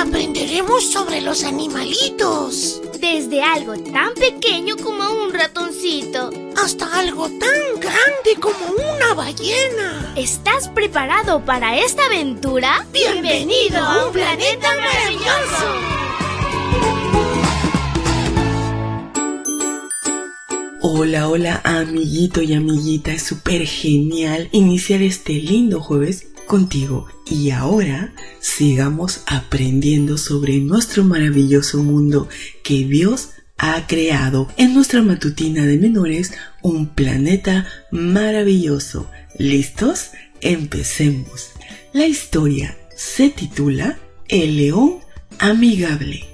aprenderemos sobre los animalitos. Desde algo tan pequeño como un ratoncito. Hasta algo tan grande como una ballena. ¿Estás preparado para esta aventura? ¡Bienvenido a un planeta maravilloso! Hola, hola amiguito y amiguita, es súper genial iniciar este lindo jueves contigo y ahora sigamos aprendiendo sobre nuestro maravilloso mundo que Dios ha creado en nuestra matutina de menores un planeta maravilloso. ¿Listos? Empecemos. La historia se titula El león amigable.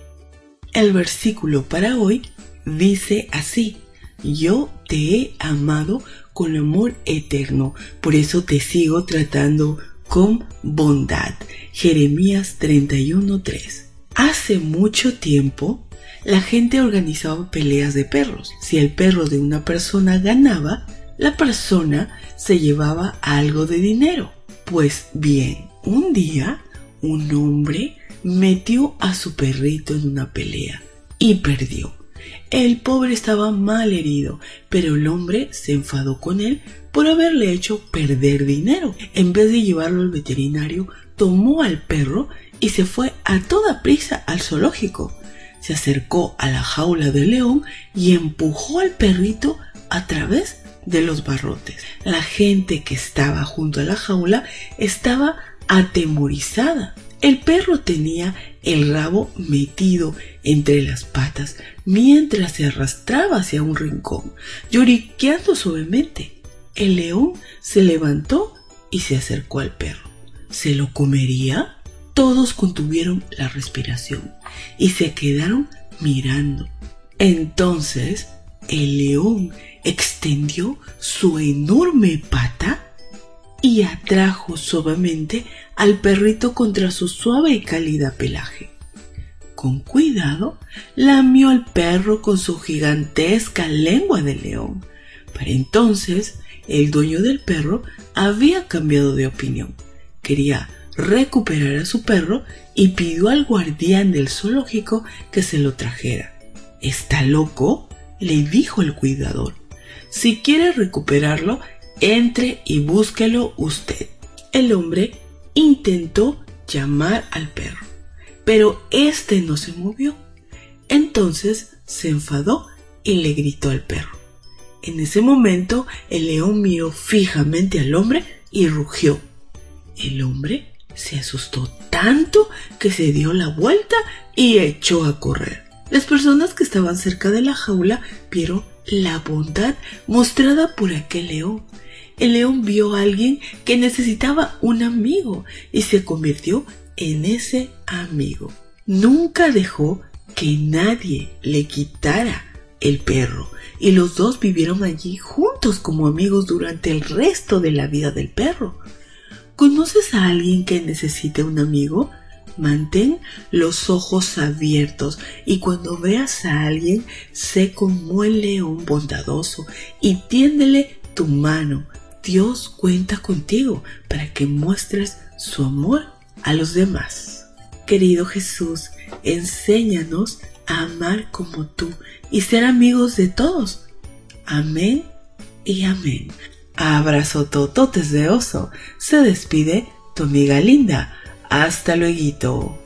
El versículo para hoy dice así, yo te he amado con amor eterno, por eso te sigo tratando con bondad. Jeremías 31:3. Hace mucho tiempo, la gente organizaba peleas de perros. Si el perro de una persona ganaba, la persona se llevaba algo de dinero. Pues bien, un día un hombre metió a su perrito en una pelea y perdió. El pobre estaba mal herido, pero el hombre se enfadó con él por haberle hecho perder dinero. En vez de llevarlo al veterinario, tomó al perro y se fue a toda prisa al zoológico. Se acercó a la jaula del león y empujó al perrito a través de los barrotes. La gente que estaba junto a la jaula estaba atemorizada. El perro tenía el rabo metido entre las patas mientras se arrastraba hacia un rincón, lloriqueando suavemente. El león se levantó y se acercó al perro. ¿Se lo comería? Todos contuvieron la respiración y se quedaron mirando. Entonces el león extendió su enorme pata y atrajo suavemente al perrito contra su suave y cálida pelaje. Con cuidado, lamió al perro con su gigantesca lengua de león. Para entonces, el dueño del perro había cambiado de opinión. Quería recuperar a su perro y pidió al guardián del zoológico que se lo trajera. ¿Está loco? le dijo el cuidador. Si quiere recuperarlo, entre y búsquelo usted. El hombre intentó llamar al perro, pero éste no se movió. Entonces se enfadó y le gritó al perro. En ese momento el león miró fijamente al hombre y rugió. El hombre se asustó tanto que se dio la vuelta y echó a correr. Las personas que estaban cerca de la jaula vieron la bondad mostrada por aquel león. El león vio a alguien que necesitaba un amigo y se convirtió en ese amigo. Nunca dejó que nadie le quitara el perro y los dos vivieron allí juntos como amigos durante el resto de la vida del perro. ¿Conoces a alguien que necesite un amigo? Mantén los ojos abiertos y cuando veas a alguien, sé como el león bondadoso y tiéndele tu mano. Dios cuenta contigo para que muestres su amor a los demás. Querido Jesús, enséñanos a amar como tú y ser amigos de todos. Amén y amén. Abrazo tototes de oso. Se despide tu amiga linda. Hasta luego.